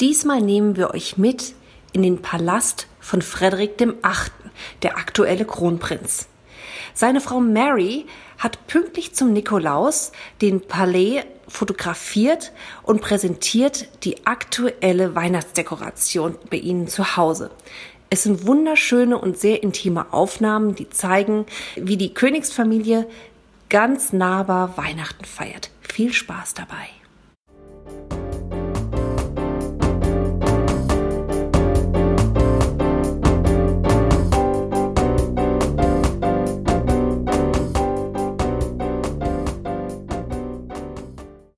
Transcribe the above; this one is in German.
Diesmal nehmen wir euch mit in den Palast von Frederik dem Achten, der aktuelle Kronprinz. Seine Frau Mary hat pünktlich zum Nikolaus den Palais fotografiert und präsentiert die aktuelle Weihnachtsdekoration bei ihnen zu Hause. Es sind wunderschöne und sehr intime Aufnahmen, die zeigen, wie die Königsfamilie ganz nahbar Weihnachten feiert. Viel Spaß dabei.